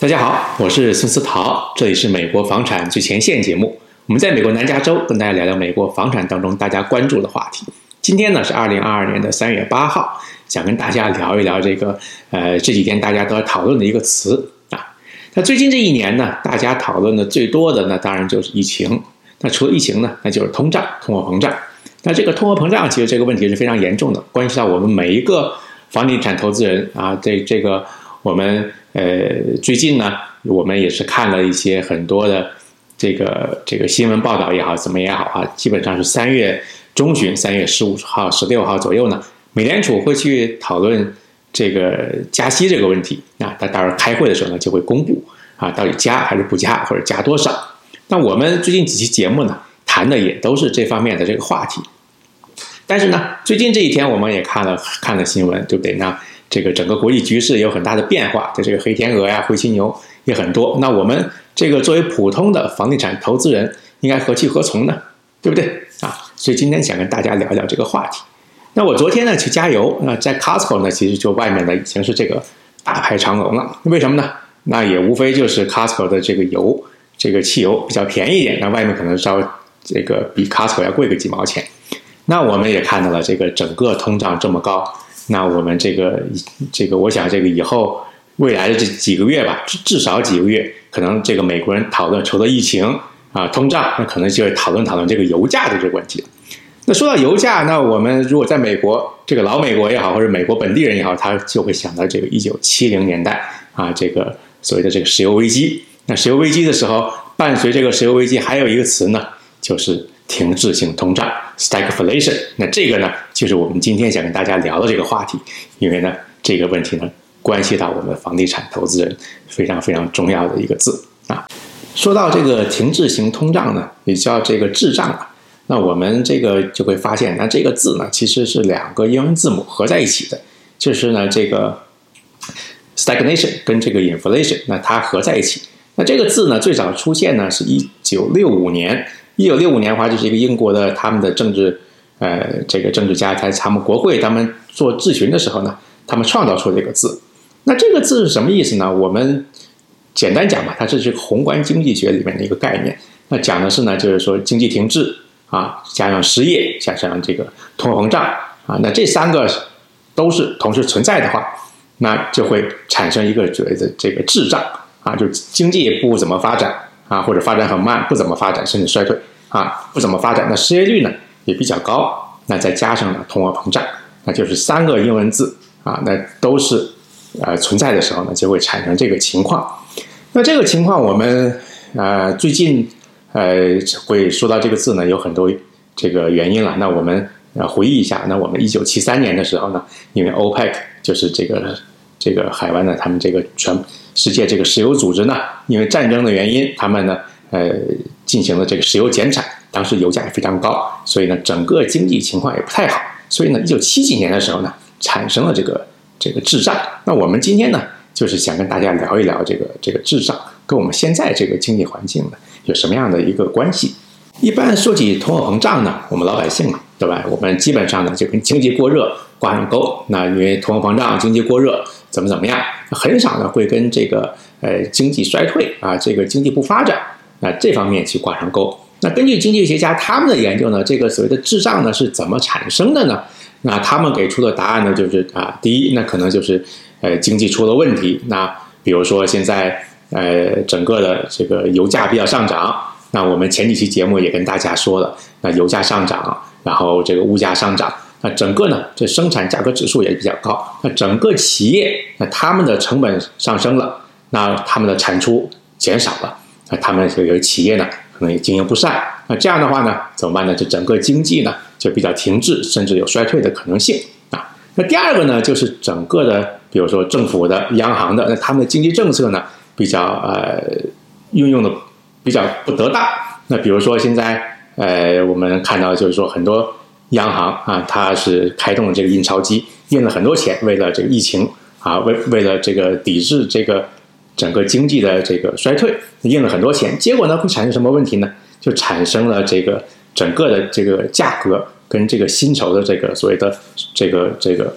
大家好，我是孙思桃，这里是美国房产最前线节目。我们在美国南加州跟大家聊聊美国房产当中大家关注的话题。今天呢是二零二二年的三月八号，想跟大家聊一聊这个呃这几天大家都在讨论的一个词啊。那最近这一年呢，大家讨论的最多的那当然就是疫情。那除了疫情呢，那就是通胀、通货膨胀。那这个通货膨胀其实这个问题是非常严重的，关系到我们每一个房地产投资人啊。这这个我们。呃，最近呢，我们也是看了一些很多的这个这个新闻报道也好，怎么也好啊，基本上是三月中旬，三月十五号、十六号左右呢，美联储会去讨论这个加息这个问题啊。他到时候开会的时候呢，就会公布啊，到底加还是不加，或者加多少。那我们最近几期节目呢，谈的也都是这方面的这个话题。但是呢，最近这一天我们也看了看了新闻，对不对？那这个整个国际局势有很大的变化，在这个黑天鹅呀、灰犀牛也很多。那我们这个作为普通的房地产投资人，应该何去何从呢？对不对啊？所以今天想跟大家聊聊这个话题。那我昨天呢去加油，那在 Costco 呢，其实就外面呢已经是这个大排长龙了。为什么呢？那也无非就是 Costco 的这个油，这个汽油比较便宜一点，那外面可能稍微这个比 Costco 要贵个几毛钱。那我们也看到了这个整个通胀这么高。那我们这个这个，我想这个以后未来的这几个月吧，至至少几个月，可能这个美国人讨论除了疫情啊、通胀，那可能就会讨论讨论这个油价的这个问题。那说到油价，那我们如果在美国，这个老美国也好，或者美国本地人也好，他就会想到这个一九七零年代啊，这个所谓的这个石油危机。那石油危机的时候，伴随这个石油危机还有一个词呢，就是。停滞性通胀 （stagflation），那这个呢，就是我们今天想跟大家聊的这个话题。因为呢，这个问题呢，关系到我们房地产投资人非常非常重要的一个字啊。说到这个停滞型通胀呢，也叫这个滞胀啊。那我们这个就会发现，那这个字呢，其实是两个英文字母合在一起的，就是呢，这个 stagnation 跟这个 inflation，那它合在一起。那这个字呢，最早出现呢，是一九六五年。一九六五年的话，就是一个英国的他们的政治，呃，这个政治家在他们国会他们做质询的时候呢，他们创造出这个字。那这个字是什么意思呢？我们简单讲吧，它这是宏观经济学里面的一个概念。那讲的是呢，就是说经济停滞啊，加上失业，加上这个通货膨胀啊，那这三个都是同时存在的话，那就会产生一个所谓的这个滞胀啊，就经济不怎么发展啊，或者发展很慢，不怎么发展，甚至衰退。啊，不怎么发展，那失业率呢也比较高，那再加上呢通货膨胀，那就是三个英文字啊，那都是呃存在的时候呢，就会产生这个情况。那这个情况我们呃最近呃会说到这个字呢，有很多这个原因了。那我们呃回忆一下，那我们一九七三年的时候呢，因为 OPEC 就是这个这个海湾呢他们这个全世界这个石油组织呢，因为战争的原因，他们呢。呃，进行了这个石油减产，当时油价也非常高，所以呢，整个经济情况也不太好。所以呢，一九七几年的时候呢，产生了这个这个滞胀。那我们今天呢，就是想跟大家聊一聊这个这个滞胀跟我们现在这个经济环境呢有什么样的一个关系。一般说起通货膨胀呢，我们老百姓嘛，对吧？我们基本上呢就跟经济过热挂上钩。那因为通货膨胀、经济过热怎么怎么样，很少呢会跟这个呃经济衰退啊，这个经济不发展。那这方面去挂上钩。那根据经济学家他们的研究呢，这个所谓的滞胀呢是怎么产生的呢？那他们给出的答案呢就是啊，第一，那可能就是呃经济出了问题。那比如说现在呃整个的这个油价比较上涨，那我们前几期节目也跟大家说了，那油价上涨，然后这个物价上涨，那整个呢这生产价格指数也比较高，那整个企业那他们的成本上升了，那他们的产出减少了。那他们这个企业呢，可能也经营不善。那这样的话呢，怎么办呢？就整个经济呢，就比较停滞，甚至有衰退的可能性啊。那第二个呢，就是整个的，比如说政府的、央行的，那他们的经济政策呢，比较呃运用的比较不得当。那比如说现在呃，我们看到就是说很多央行啊，它是开动了这个印钞机，印了很多钱，为了这个疫情啊，为为了这个抵制这个。整个经济的这个衰退，印了很多钱，结果呢会产生什么问题呢？就产生了这个整个的这个价格跟这个薪酬的这个所谓的这个这个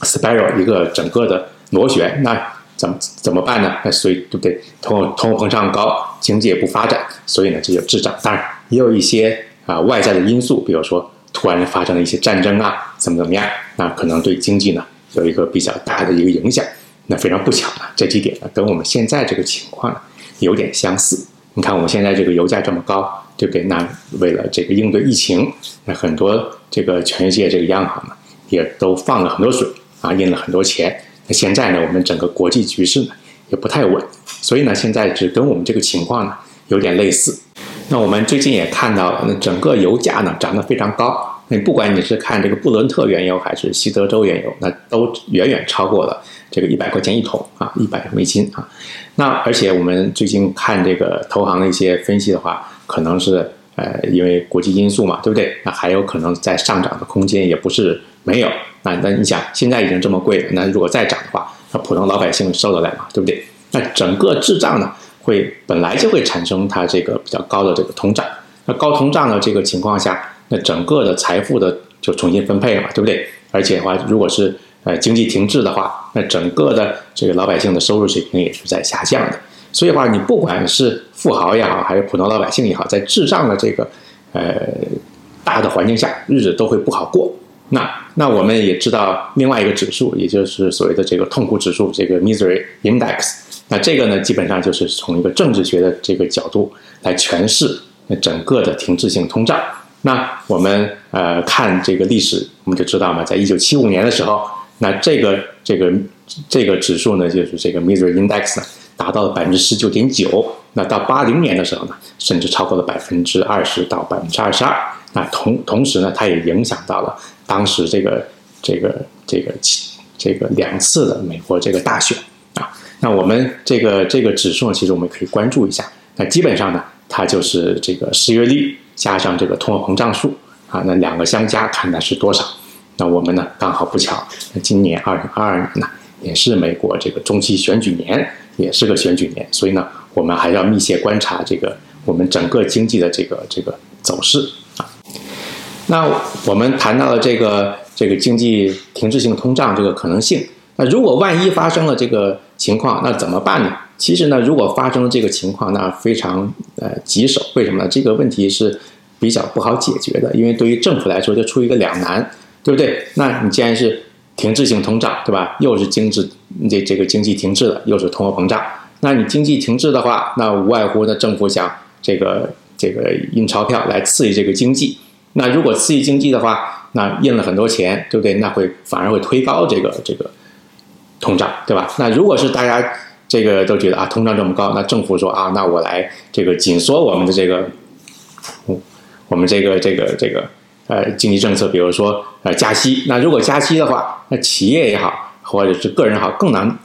spiral 一个整个的螺旋。那怎么怎么办呢？那所以对不对？通通货膨胀高，经济也不发展，所以呢这就滞胀。当然也有一些啊外在的因素，比如说突然发生了一些战争啊，怎么怎么样，那可能对经济呢有一个比较大的一个影响。那非常不巧呢，这几点呢跟我们现在这个情况呢有点相似。你看我们现在这个油价这么高，对不对？那为了这个应对疫情，那很多这个全世界这个央行呢也都放了很多水啊，印了很多钱。那现在呢，我们整个国际局势呢也不太稳，所以呢，现在只跟我们这个情况呢有点类似。那我们最近也看到了，那整个油价呢涨得非常高。那不管你是看这个布伦特原油还是西德州原油，那都远远超过了这个一百块钱一桶啊，一百美金啊。那而且我们最近看这个投行的一些分析的话，可能是呃因为国际因素嘛，对不对？那还有可能在上涨的空间也不是没有。那那你想，现在已经这么贵了，那如果再涨的话，那普通老百姓受得了吗？对不对？那整个滞胀呢，会本来就会产生它这个比较高的这个通胀。那高通胀的这个情况下，那整个的财富的就重新分配了嘛，对不对？而且的话，如果是呃经济停滞的话，那整个的这个老百姓的收入水平也是在下降的。所以话，你不管是富豪也好，还是普通老百姓也好，在滞胀的这个呃大的环境下，日子都会不好过。那那我们也知道另外一个指数，也就是所谓的这个痛苦指数，这个 misery index。那这个呢，基本上就是从一个政治学的这个角度来诠释那整个的停滞性通胀。那我们呃看这个历史，我们就知道嘛，在一九七五年的时候，那这个这个这个指数呢，就是这个 misery index 呢，达到了百分之十九点九。那到八零年的时候呢，甚至超过了百分之二十到百分之二十二。那同同时呢，它也影响到了。当时这个这个这个这个两次的美国这个大选啊，那我们这个这个指数呢，其实我们可以关注一下。那基本上呢，它就是这个失业率加上这个通货膨胀数啊，那两个相加看的是多少？那我们呢刚好不巧，今年二零二二年呢也是美国这个中期选举年，也是个选举年，所以呢，我们还要密切观察这个我们整个经济的这个这个走势啊。那我们谈到了这个这个经济停滞性通胀这个可能性。那如果万一发生了这个情况，那怎么办呢？其实呢，如果发生了这个情况，那非常呃棘手。为什么呢？这个问题是比较不好解决的，因为对于政府来说就出于一个两难，对不对？那你既然是停滞性通胀，对吧？又是经济这这个经济停滞了，又是通货膨胀。那你经济停滞的话，那无外乎呢，政府想这个这个印钞票来刺激这个经济。那如果刺激经济的话，那印了很多钱，对不对？那会反而会推高这个这个通胀，对吧？那如果是大家这个都觉得啊，通胀这么高，那政府说啊，那我来这个紧缩我们的这个，我们这个这个这个呃经济政策，比如说呃加息。那如果加息的话，那企业也好，或者是个人好，更难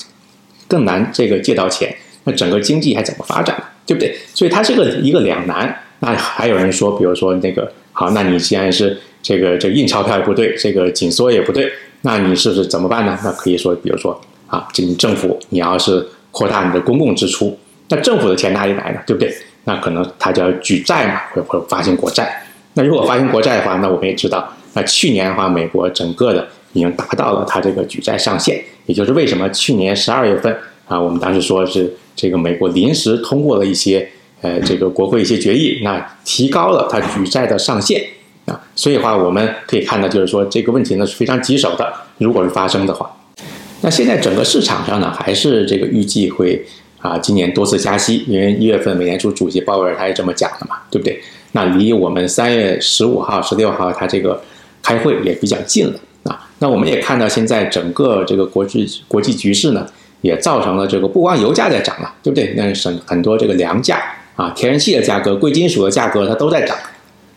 更难这个借到钱，那整个经济还怎么发展，对不对？所以它是个一个两难。那还有人说，比如说那个。好，那你既然是这个这印钞票也不对，这个紧缩也不对，那你是不是怎么办呢？那可以说，比如说啊，这你政府你要是扩大你的公共支出，那政府的钱哪里来呢？对不对？那可能他就要举债嘛，或或发行国债。那如果发行国债的话，那我们也知道，那去年的话，美国整个的已经达到了它这个举债上限，也就是为什么去年十二月份啊，我们当时说是这个美国临时通过了一些。呃，这个国会一些决议，那提高了它举债的上限啊，所以的话我们可以看到，就是说这个问题呢是非常棘手的。如果是发生的话，那现在整个市场上呢，还是这个预计会啊，今年多次加息，因为一月份美联储主席鲍威尔他也这么讲的嘛，对不对？那离我们三月十五号、十六号它这个开会也比较近了啊。那我们也看到，现在整个这个国际国际局势呢，也造成了这个不光油价在涨了，对不对？那省很多这个粮价。啊，天然气的价格、贵金属的价格，它都在涨，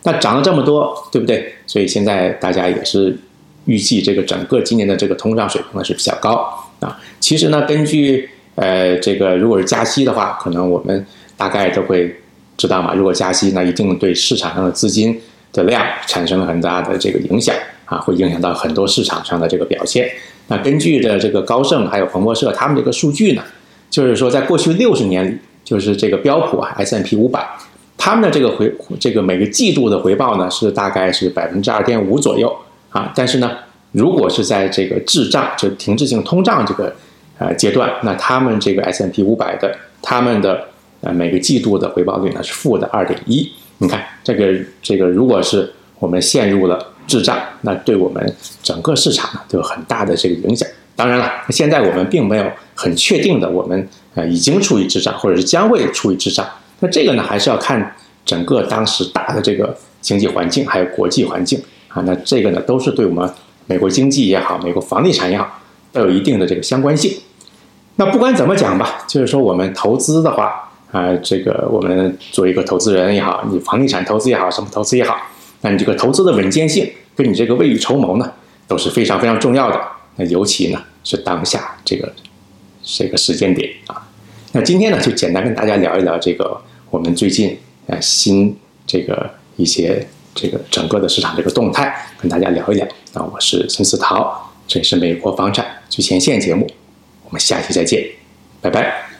那涨了这么多，对不对？所以现在大家也是预计这个整个今年的这个通胀水平呢是比较高啊。其实呢，根据呃这个，如果是加息的话，可能我们大概都会知道嘛。如果加息，那一定对市场上的资金的量产生了很大的这个影响啊，会影响到很多市场上的这个表现。那根据的这个高盛还有彭博社他们这个数据呢，就是说在过去六十年里。就是这个标普啊，S M P 五百，他们的这个回这个每个季度的回报呢是大概是百分之二点五左右啊。但是呢，如果是在这个滞胀就停滞性通胀这个呃阶段，那他们这个 S M P 五百的他们的呃每个季度的回报率呢是负的二点一。你看这个这个，如果是我们陷入了滞胀，那对我们整个市场呢都有很大的这个影响。当然了，现在我们并没有很确定的，我们呃已经处于滞胀，或者是将会处于滞胀。那这个呢，还是要看整个当时大的这个经济环境，还有国际环境啊。那这个呢，都是对我们美国经济也好，美国房地产也好，都有一定的这个相关性。那不管怎么讲吧，就是说我们投资的话啊，这个我们做一个投资人也好，你房地产投资也好，什么投资也好，那你这个投资的稳健性跟你这个未雨绸缪呢，都是非常非常重要的。那尤其呢是当下这个这个时间点啊。那今天呢，就简单跟大家聊一聊这个我们最近啊新这个一些这个整个的市场这个动态，跟大家聊一聊。啊，我是孙思桃，这是美国房产最前线节目，我们下期再见，拜拜。